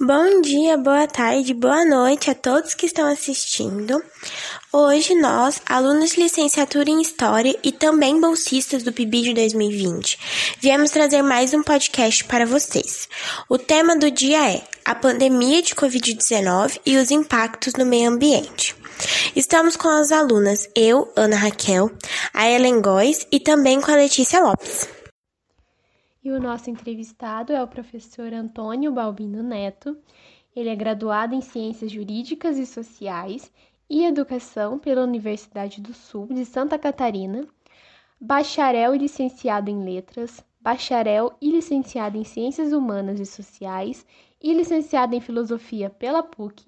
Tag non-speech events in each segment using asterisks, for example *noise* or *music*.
Bom dia, boa tarde, boa noite a todos que estão assistindo. Hoje nós, alunos de licenciatura em História e também bolsistas do PIB de 2020, viemos trazer mais um podcast para vocês. O tema do dia é a pandemia de Covid-19 e os impactos no meio ambiente. Estamos com as alunas eu, Ana Raquel, a Ellen Góes e também com a Letícia Lopes. E o nosso entrevistado é o professor Antônio Balbino Neto. Ele é graduado em Ciências Jurídicas e Sociais e Educação pela Universidade do Sul de Santa Catarina, bacharel e licenciado em Letras, bacharel e licenciado em Ciências Humanas e Sociais e licenciado em Filosofia pela PUC,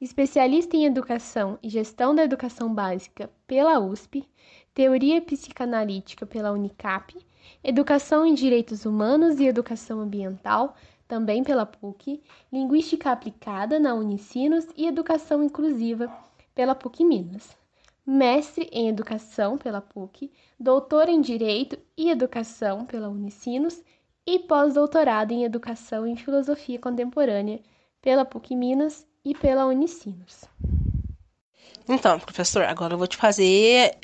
especialista em Educação e Gestão da Educação Básica pela USP, Teoria Psicanalítica pela Unicap Educação em Direitos Humanos e Educação Ambiental, também pela PUC, Linguística Aplicada na Unicinos e Educação Inclusiva pela PUC Minas. Mestre em Educação pela PUC, doutor em Direito e Educação pela Unicinos e pós-doutorado em Educação em Filosofia Contemporânea pela PUC Minas e pela Unicinos. Então, professor, agora eu vou te fazer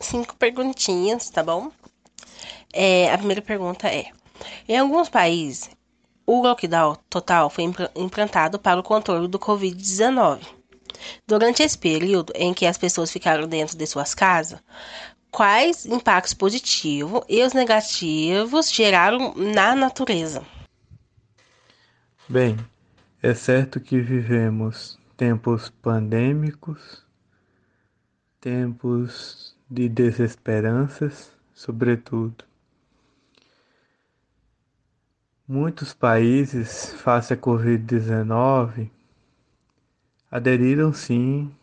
cinco perguntinhas, tá bom? É, a primeira pergunta é: em alguns países, o lockdown total foi implantado para o controle do Covid-19. Durante esse período em que as pessoas ficaram dentro de suas casas, quais impactos positivos e os negativos geraram na natureza? Bem, é certo que vivemos tempos pandêmicos, tempos de desesperanças, sobretudo. Muitos países, face à Covid-19, aderiram sim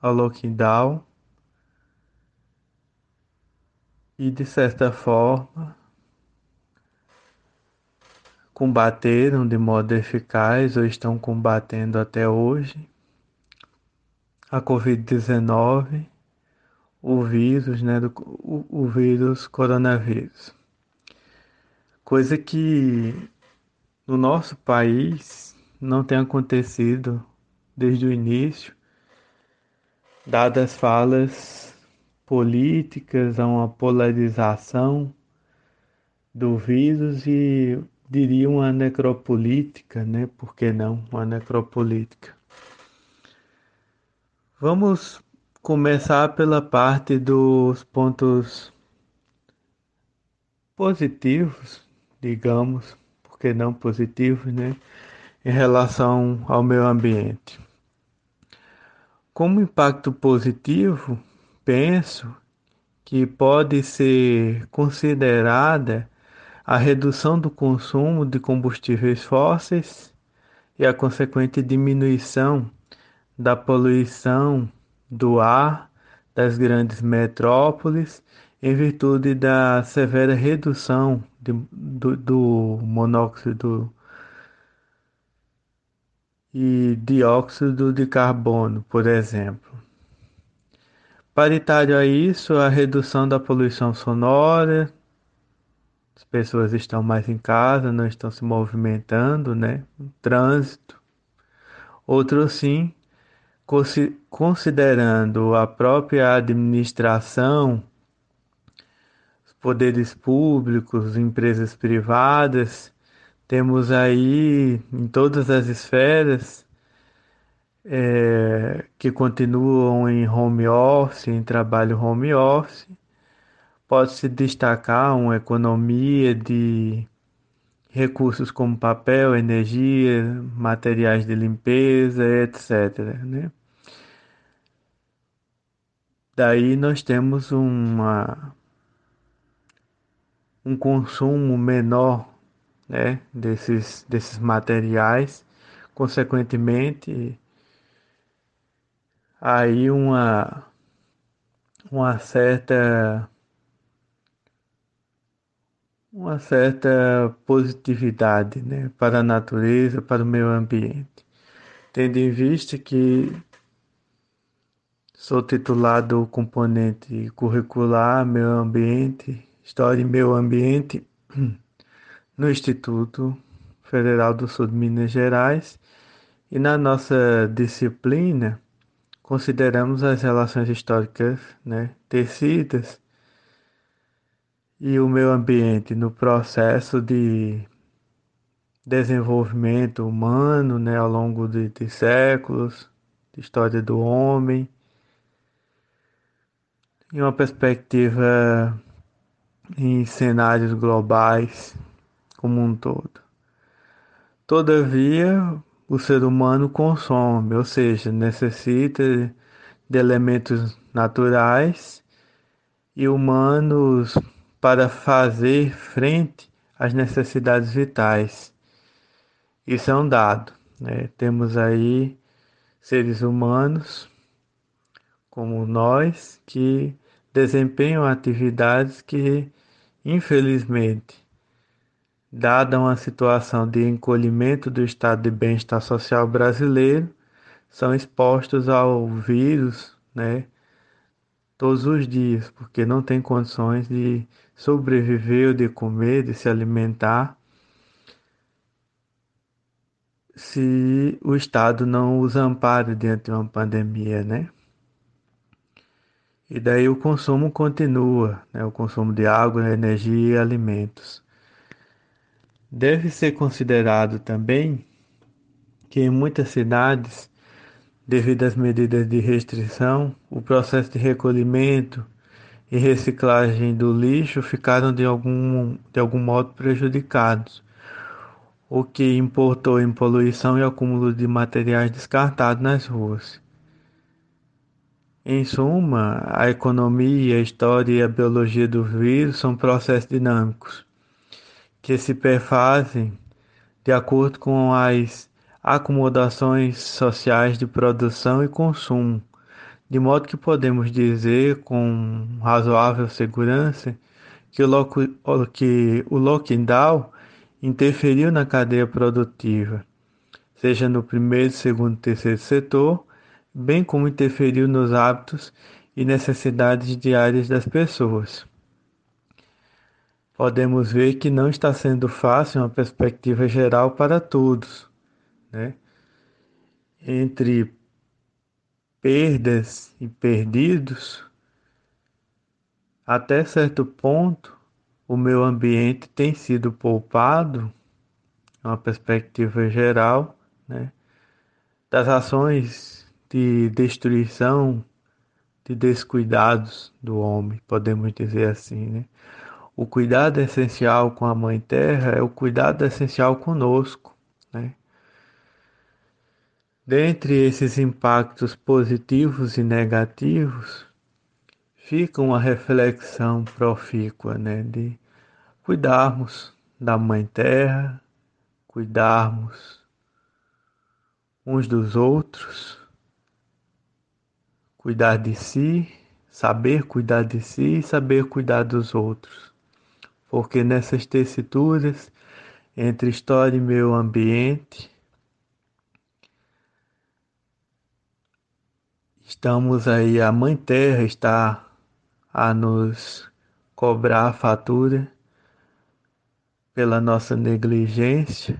ao lockdown e, de certa forma, combateram de modo eficaz ou estão combatendo até hoje a Covid-19, o vírus, né, do, o, o vírus coronavírus coisa que no nosso país não tem acontecido desde o início, dadas falas políticas, a uma polarização do vírus e diria uma necropolítica, né? Por que não uma necropolítica? Vamos começar pela parte dos pontos positivos digamos, porque não positivos, né, em relação ao meio ambiente. Como impacto positivo, penso que pode ser considerada a redução do consumo de combustíveis fósseis e a consequente diminuição da poluição do ar das grandes metrópoles em virtude da severa redução de, do, do monóxido e dióxido de carbono, por exemplo. Paritário a isso, a redução da poluição sonora, as pessoas estão mais em casa, não estão se movimentando, né? Trânsito. Outro sim, considerando a própria administração poderes públicos, empresas privadas, temos aí em todas as esferas é, que continuam em home office, em trabalho home office. Pode-se destacar uma economia de recursos como papel, energia, materiais de limpeza, etc. Né? Daí nós temos uma um consumo menor né, desses, desses materiais, consequentemente aí uma, uma certa uma certa positividade né, para a natureza, para o meio ambiente, tendo em vista que sou titulado do componente curricular meio ambiente História e Meio Ambiente *clears throat* no Instituto Federal do Sul de Minas Gerais. E na nossa disciplina consideramos as relações históricas né, tecidas. E o meio ambiente no processo de desenvolvimento humano né, ao longo de, de séculos, de história do homem, em uma perspectiva em cenários globais como um todo. Todavia, o ser humano consome, ou seja, necessita de elementos naturais e humanos para fazer frente às necessidades vitais. Isso é um dado. Né? Temos aí seres humanos como nós que desempenham atividades que, infelizmente, dada uma situação de encolhimento do estado de bem-estar social brasileiro, são expostos ao vírus, né, todos os dias, porque não tem condições de sobreviver, de comer, de se alimentar, se o Estado não os ampare diante de uma pandemia, né? E daí o consumo continua, né? o consumo de água, energia e alimentos. Deve ser considerado também que em muitas cidades, devido às medidas de restrição, o processo de recolhimento e reciclagem do lixo ficaram de algum, de algum modo prejudicados, o que importou em poluição e acúmulo de materiais descartados nas ruas. Em suma, a economia, a história e a biologia do vírus são processos dinâmicos que se perfazem de acordo com as acomodações sociais de produção e consumo, de modo que podemos dizer com razoável segurança que o, que o lockdown interferiu na cadeia produtiva, seja no primeiro, segundo e terceiro setor, bem como interferiu nos hábitos e necessidades diárias das pessoas. Podemos ver que não está sendo fácil uma perspectiva geral para todos, né? Entre perdas e perdidos, até certo ponto, o meu ambiente tem sido poupado, uma perspectiva geral, né? Das ações de destruição, de descuidados do homem, podemos dizer assim, né? O cuidado essencial com a Mãe Terra é o cuidado essencial conosco, né? Dentre esses impactos positivos e negativos, fica uma reflexão profícua, né? De cuidarmos da Mãe Terra, cuidarmos uns dos outros, cuidar de si, saber cuidar de si e saber cuidar dos outros. Porque nessas tessituras entre história e meio ambiente, estamos aí, a Mãe Terra está a nos cobrar a fatura pela nossa negligência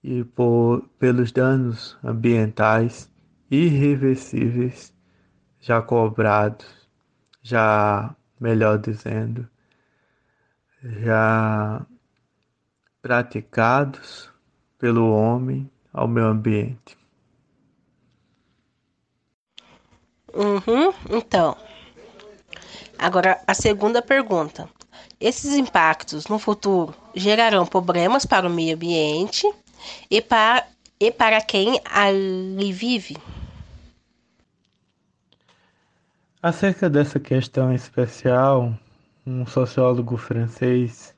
e por, pelos danos ambientais irreversíveis já cobrados, já, melhor dizendo, já praticados pelo homem ao meio ambiente. Uhum, então, agora a segunda pergunta. Esses impactos no futuro gerarão problemas para o meio ambiente e para, e para quem ali vive? Acerca dessa questão especial, um sociólogo francês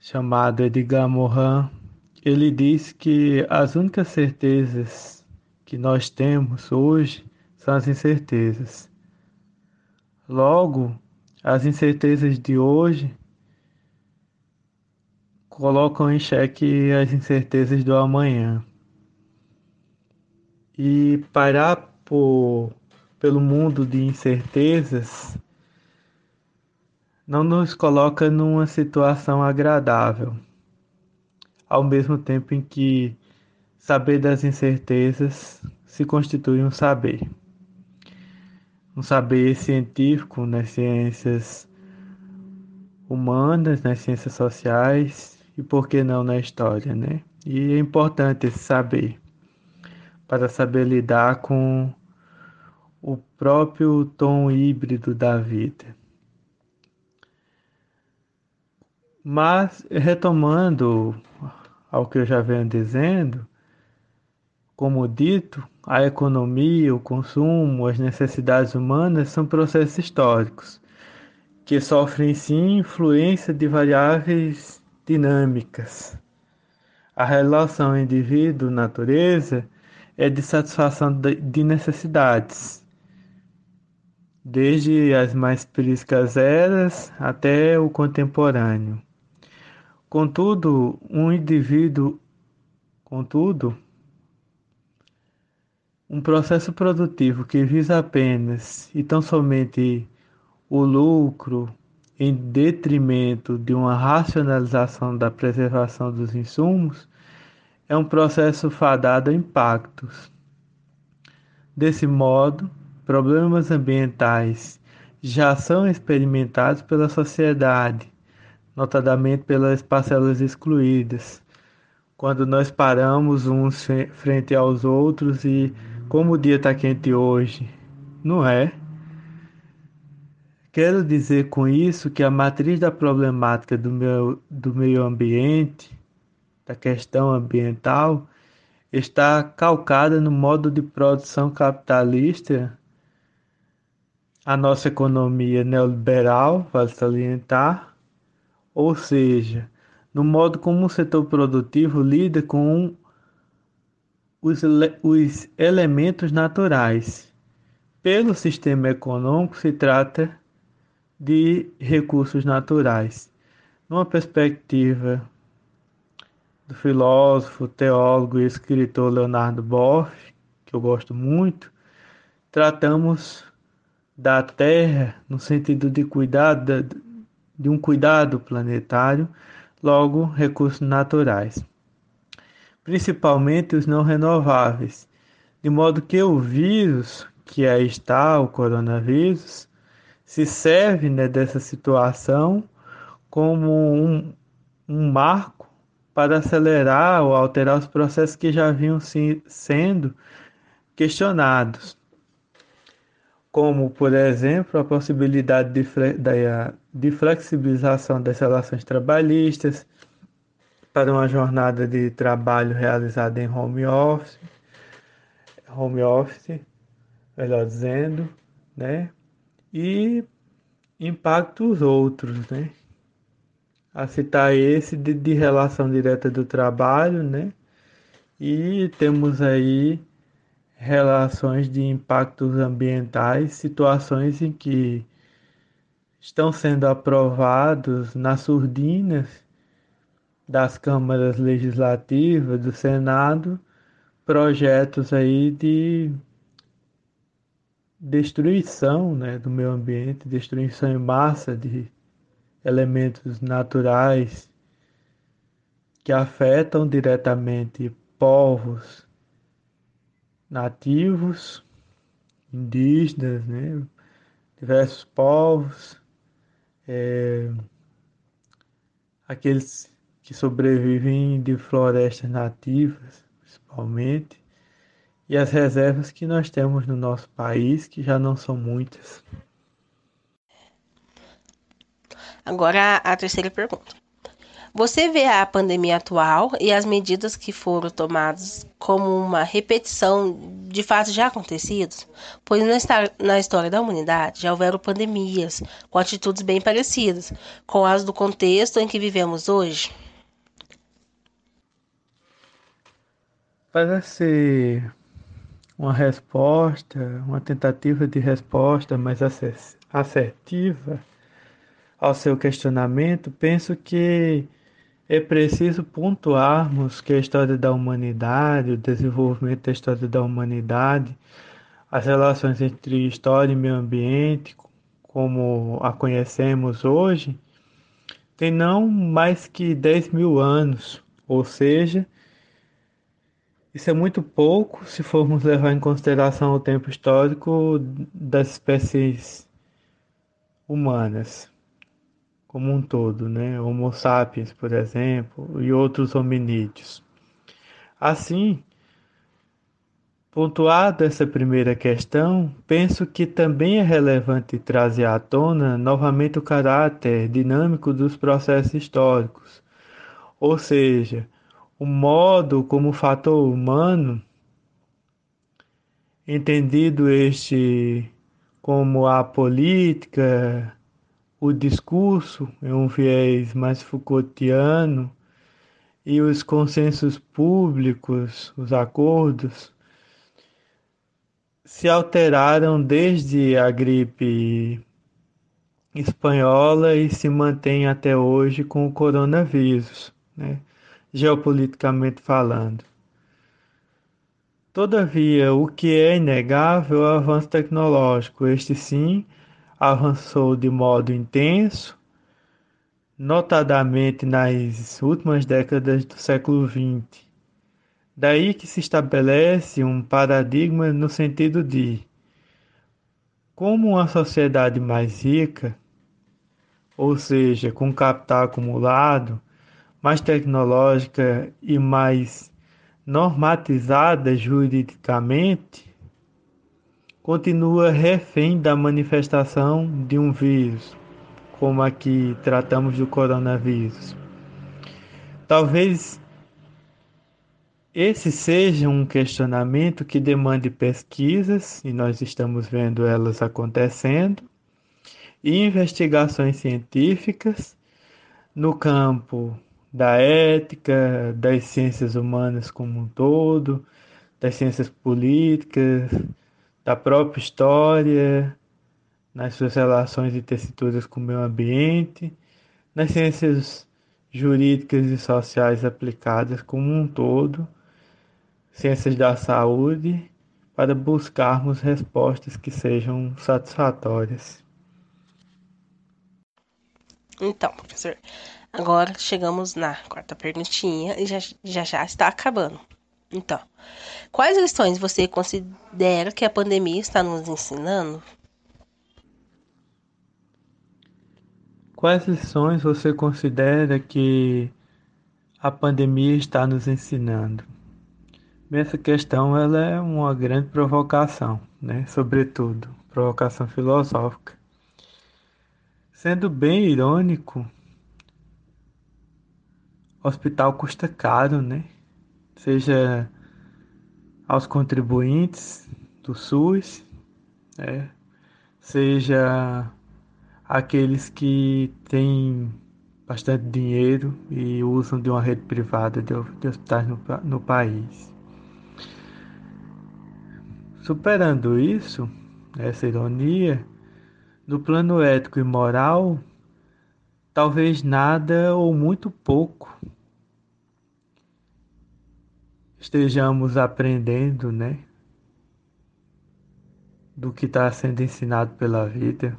chamado Edgar Morin, ele diz que as únicas certezas que nós temos hoje são as incertezas. Logo, as incertezas de hoje colocam em xeque as incertezas do amanhã. E parar por pelo mundo de incertezas não nos coloca numa situação agradável. ao mesmo tempo em que saber das incertezas se constitui um saber. Um saber científico nas ciências humanas, nas ciências sociais e por que não na história, né? E é importante esse saber para saber lidar com o próprio tom híbrido da vida. Mas, retomando ao que eu já venho dizendo, como dito, a economia, o consumo, as necessidades humanas são processos históricos que sofrem sim influência de variáveis dinâmicas. A relação indivíduo-natureza é de satisfação de necessidades, desde as mais priscas eras até o contemporâneo. Contudo, um indivíduo, contudo, um processo produtivo que visa apenas e tão somente o lucro em detrimento de uma racionalização da preservação dos insumos é um processo fadado a impactos. Desse modo, problemas ambientais já são experimentados pela sociedade notadamente pelas parcelas excluídas. Quando nós paramos uns frente aos outros e como o dia está quente hoje, não é? Quero dizer com isso que a matriz da problemática do, meu, do meio ambiente, da questão ambiental, está calcada no modo de produção capitalista, a nossa economia neoliberal, vale salientar, ou seja, no modo como o setor produtivo lida com os, os elementos naturais. Pelo sistema econômico, se trata de recursos naturais. Numa perspectiva do filósofo, teólogo e escritor Leonardo Boff, que eu gosto muito, tratamos da terra no sentido de cuidar de um cuidado planetário, logo recursos naturais, principalmente os não renováveis, de modo que o vírus, que aí está, o coronavírus, se serve né, dessa situação como um, um marco para acelerar ou alterar os processos que já vinham se, sendo questionados como, por exemplo, a possibilidade de, de flexibilização das relações trabalhistas para uma jornada de trabalho realizada em home office, home office, melhor dizendo, né? E impactos outros, né? A citar esse de, de relação direta do trabalho, né? E temos aí relações de impactos ambientais, situações em que estão sendo aprovados nas surdinas das câmaras legislativas, do Senado, projetos aí de destruição né, do meio ambiente, destruição em massa de elementos naturais que afetam diretamente povos, nativos, indígenas, né? diversos povos, é, aqueles que sobrevivem de florestas nativas, principalmente, e as reservas que nós temos no nosso país, que já não são muitas. Agora a terceira pergunta. Você vê a pandemia atual e as medidas que foram tomadas como uma repetição de fatos já acontecidos? Pois na história da humanidade já houveram pandemias com atitudes bem parecidas com as do contexto em que vivemos hoje? Parece uma resposta, uma tentativa de resposta mais assertiva ao seu questionamento, penso que é preciso pontuarmos que a história da humanidade, o desenvolvimento da história da humanidade, as relações entre história e meio ambiente, como a conhecemos hoje, tem não mais que 10 mil anos, Ou seja, isso é muito pouco se formos levar em consideração o tempo histórico das espécies humanas como um todo, né? Homo sapiens, por exemplo, e outros hominídeos. Assim, pontuada essa primeira questão, penso que também é relevante trazer à tona novamente o caráter dinâmico dos processos históricos, ou seja, o modo como fator humano, entendido este como a política, o discurso em um viés mais Foucaultiano e os consensos públicos, os acordos, se alteraram desde a gripe espanhola e se mantém até hoje com o coronavírus, né? geopoliticamente falando. Todavia, o que é inegável é o avanço tecnológico. Este sim avançou de modo intenso, notadamente nas últimas décadas do século XX. Daí que se estabelece um paradigma no sentido de como uma sociedade mais rica, ou seja, com capital acumulado, mais tecnológica e mais normatizada juridicamente, continua refém da manifestação de um vírus, como aqui tratamos do coronavírus. Talvez esse seja um questionamento que demande pesquisas, e nós estamos vendo elas acontecendo, e investigações científicas no campo da ética, das ciências humanas como um todo, das ciências políticas, da própria história, nas suas relações e tessituras com o meio ambiente, nas ciências jurídicas e sociais aplicadas como um todo, ciências da saúde, para buscarmos respostas que sejam satisfatórias. Então, professor, agora chegamos na quarta perguntinha e já já, já está acabando. Então, quais lições você considera que a pandemia está nos ensinando? Quais lições você considera que a pandemia está nos ensinando? Essa questão ela é uma grande provocação, né? Sobretudo, provocação filosófica. Sendo bem irônico, hospital custa caro, né? Seja aos contribuintes do SUS, né? seja aqueles que têm bastante dinheiro e usam de uma rede privada de, hospitais no, no país. Superando isso, essa ironia, no plano ético e moral, talvez nada ou muito pouco estejamos aprendendo, né? Do que está sendo ensinado pela vida.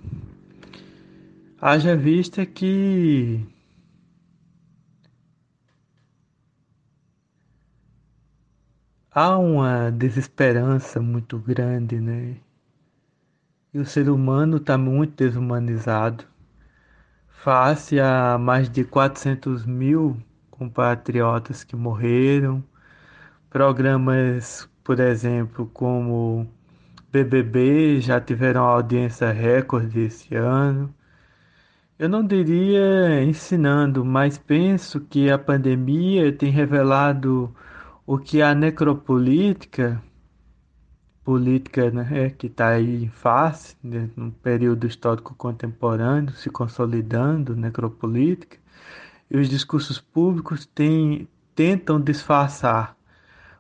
Haja vista que há uma desesperança muito grande, né? E o ser humano está muito desumanizado. Face a mais de 400 mil compatriotas que morreram, Programas, por exemplo, como BBB já tiveram audiência recorde esse ano. Eu não diria ensinando, mas penso que a pandemia tem revelado o que a necropolítica, política né, que está aí em face, né, no período histórico contemporâneo, se consolidando, necropolítica, e os discursos públicos tem, tentam disfarçar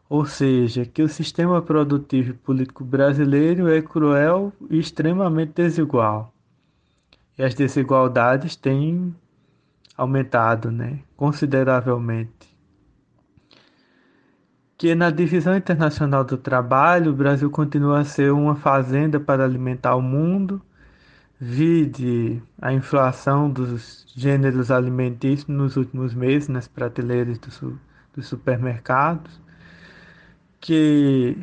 ou seja, que o sistema produtivo e político brasileiro é cruel e extremamente desigual. E as desigualdades têm aumentado né, consideravelmente. Que na divisão internacional do trabalho, o Brasil continua a ser uma fazenda para alimentar o mundo, vide a inflação dos gêneros alimentícios nos últimos meses nas prateleiras do, dos supermercados, que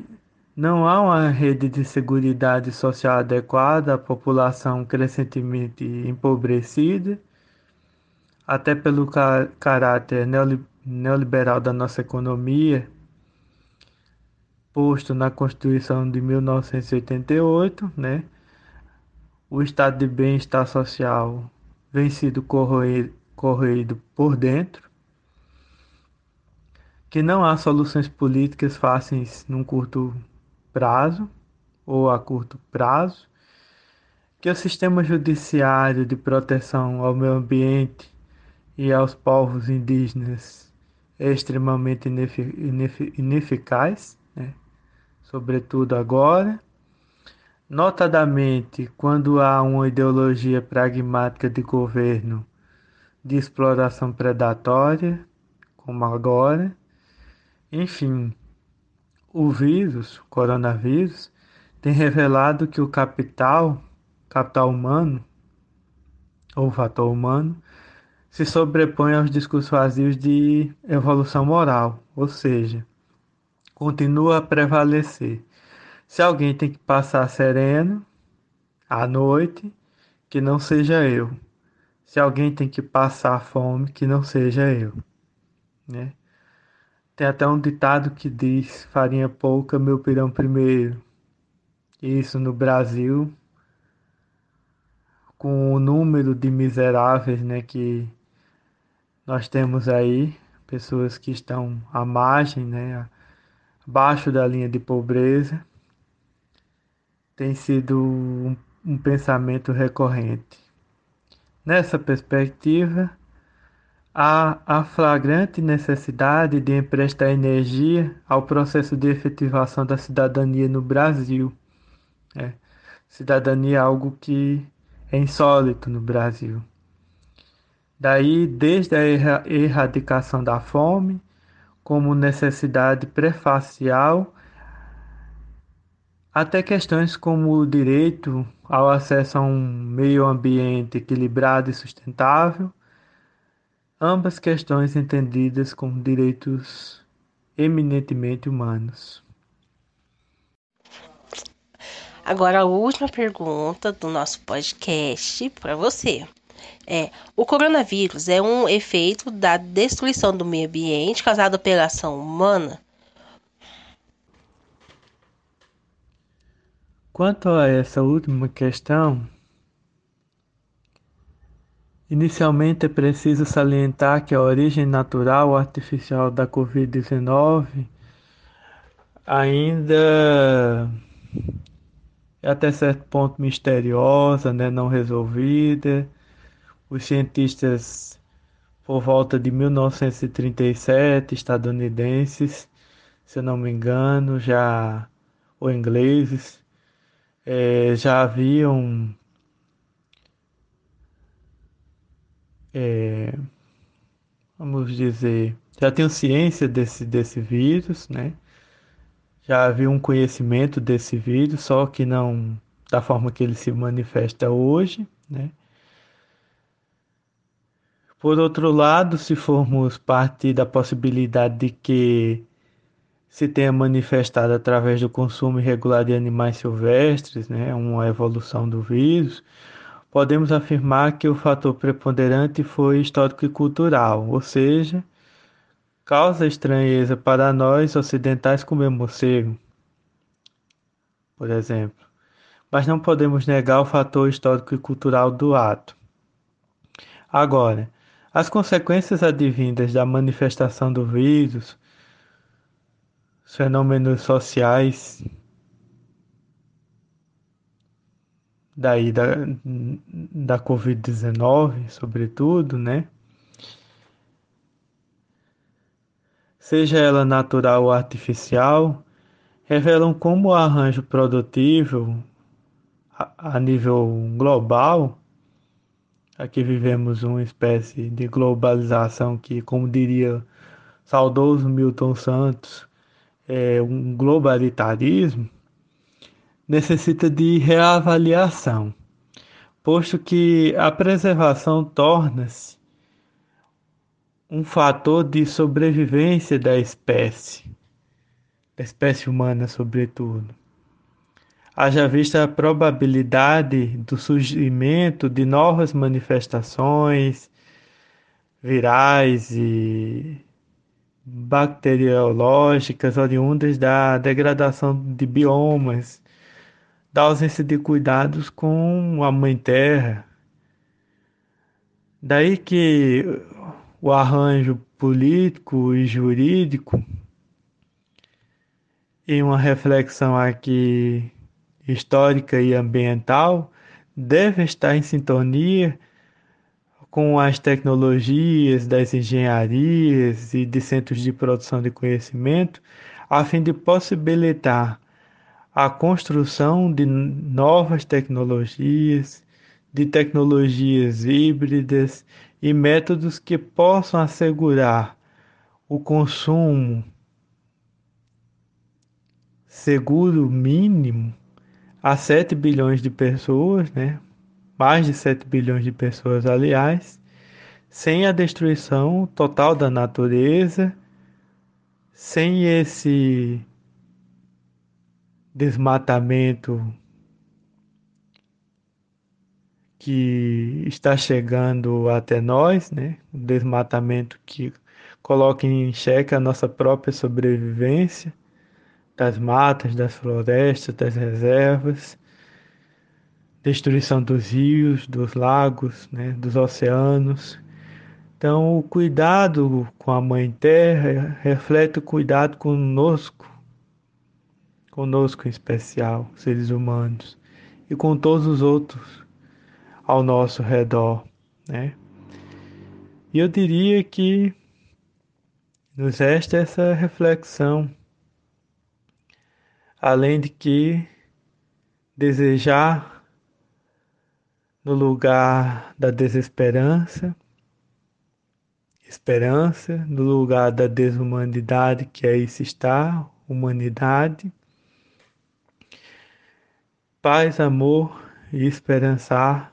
não há uma rede de segurança social adequada à população crescentemente empobrecida, até pelo caráter neoliberal da nossa economia, posto na Constituição de 1988, né? O estado de bem-estar social vem sido corroído, corroído por dentro, que não há soluções políticas fáceis num curto prazo ou a curto prazo, que o sistema judiciário de proteção ao meio ambiente e aos povos indígenas é extremamente ineficaz, né? sobretudo agora, notadamente quando há uma ideologia pragmática de governo de exploração predatória, como agora. Enfim, o vírus, o coronavírus, tem revelado que o capital, capital humano, ou fator humano, se sobrepõe aos discursos vazios de evolução moral, ou seja, continua a prevalecer. Se alguém tem que passar sereno à noite, que não seja eu. Se alguém tem que passar fome, que não seja eu. Né? Tem até um ditado que diz: farinha pouca, meu pirão primeiro. Isso no Brasil, com o número de miseráveis né, que nós temos aí, pessoas que estão à margem, né, abaixo da linha de pobreza, tem sido um, um pensamento recorrente. Nessa perspectiva, há a flagrante necessidade de emprestar energia ao processo de efetivação da cidadania no Brasil. É. Cidadania é algo que é insólito no Brasil. Daí, desde a erradicação da fome, como necessidade prefacial, até questões como o direito ao acesso a um meio ambiente equilibrado e sustentável, ambas questões entendidas como direitos eminentemente humanos. Agora a última pergunta do nosso podcast para você. É, o coronavírus é um efeito da destruição do meio ambiente causado pela ação humana? Quanto a essa última questão, inicialmente é preciso salientar que a origem natural artificial da Covid-19 ainda é até certo ponto misteriosa, né, não resolvida. Os cientistas, por volta de 1937, estadunidenses, se eu não me engano, já ou ingleses, é, já haviam é, vamos dizer, já tinham ciência desse, desse vírus, né? Já havia um conhecimento desse vírus, só que não da forma que ele se manifesta hoje, né? Por outro lado, se formos partir da possibilidade de que se tenha manifestado através do consumo irregular de animais silvestres, né, uma evolução do vírus, podemos afirmar que o fator preponderante foi histórico e cultural, ou seja, causa estranheza para nós ocidentais comer morcego, por exemplo, mas não podemos negar o fator histórico e cultural do ato. Agora, as consequências advindas da manifestação do vírus os fenômenos sociais daí da, da Covid-19, sobretudo, né? Seja ela natural ou artificial, revelam como o arranjo produtivo a, a nível global, aqui vivemos uma espécie de globalização que, como diria saudoso Milton Santos, é, um globalitarismo necessita de reavaliação, posto que a preservação torna-se um fator de sobrevivência da espécie, da espécie humana, sobretudo. Haja vista a probabilidade do surgimento de novas manifestações virais e bacteriológicas oriundas da degradação de biomas, da ausência de cuidados com a Mãe Terra. Daí que o arranjo político e jurídico, e uma reflexão aqui histórica e ambiental, deve estar em sintonia com as tecnologias das engenharias e de centros de produção de conhecimento, a fim de possibilitar a construção de novas tecnologias, de tecnologias híbridas e métodos que possam assegurar o consumo seguro mínimo a 7 bilhões de pessoas, né? mais de 7 bilhões de pessoas, aliás, sem a destruição total da natureza, sem esse desmatamento que está chegando até nós, né? O desmatamento que coloca em xeque a nossa própria sobrevivência das matas, das florestas, das reservas destruição dos rios, dos lagos, né, dos oceanos. Então, o cuidado com a Mãe Terra reflete o cuidado conosco, conosco em especial, seres humanos, e com todos os outros ao nosso redor, né? E eu diria que nos resta essa reflexão, além de que desejar no lugar da desesperança, esperança, no lugar da desumanidade, que aí se está, humanidade, paz, amor e esperançar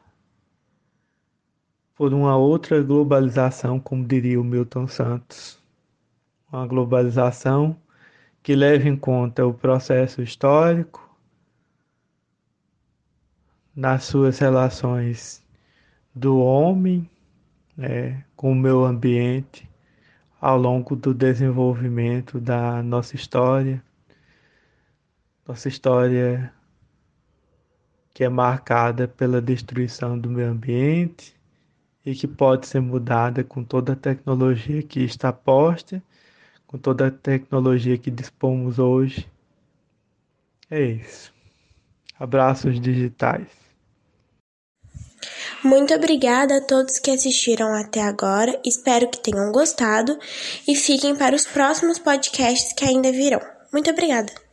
por uma outra globalização, como diria o Milton Santos. Uma globalização que leve em conta o processo histórico, nas suas relações do homem né, com o meio ambiente ao longo do desenvolvimento da nossa história, nossa história que é marcada pela destruição do meio ambiente e que pode ser mudada com toda a tecnologia que está posta, com toda a tecnologia que dispomos hoje. É isso. Abraços digitais. Muito obrigada a todos que assistiram até agora, espero que tenham gostado e fiquem para os próximos podcasts que ainda virão. Muito obrigada!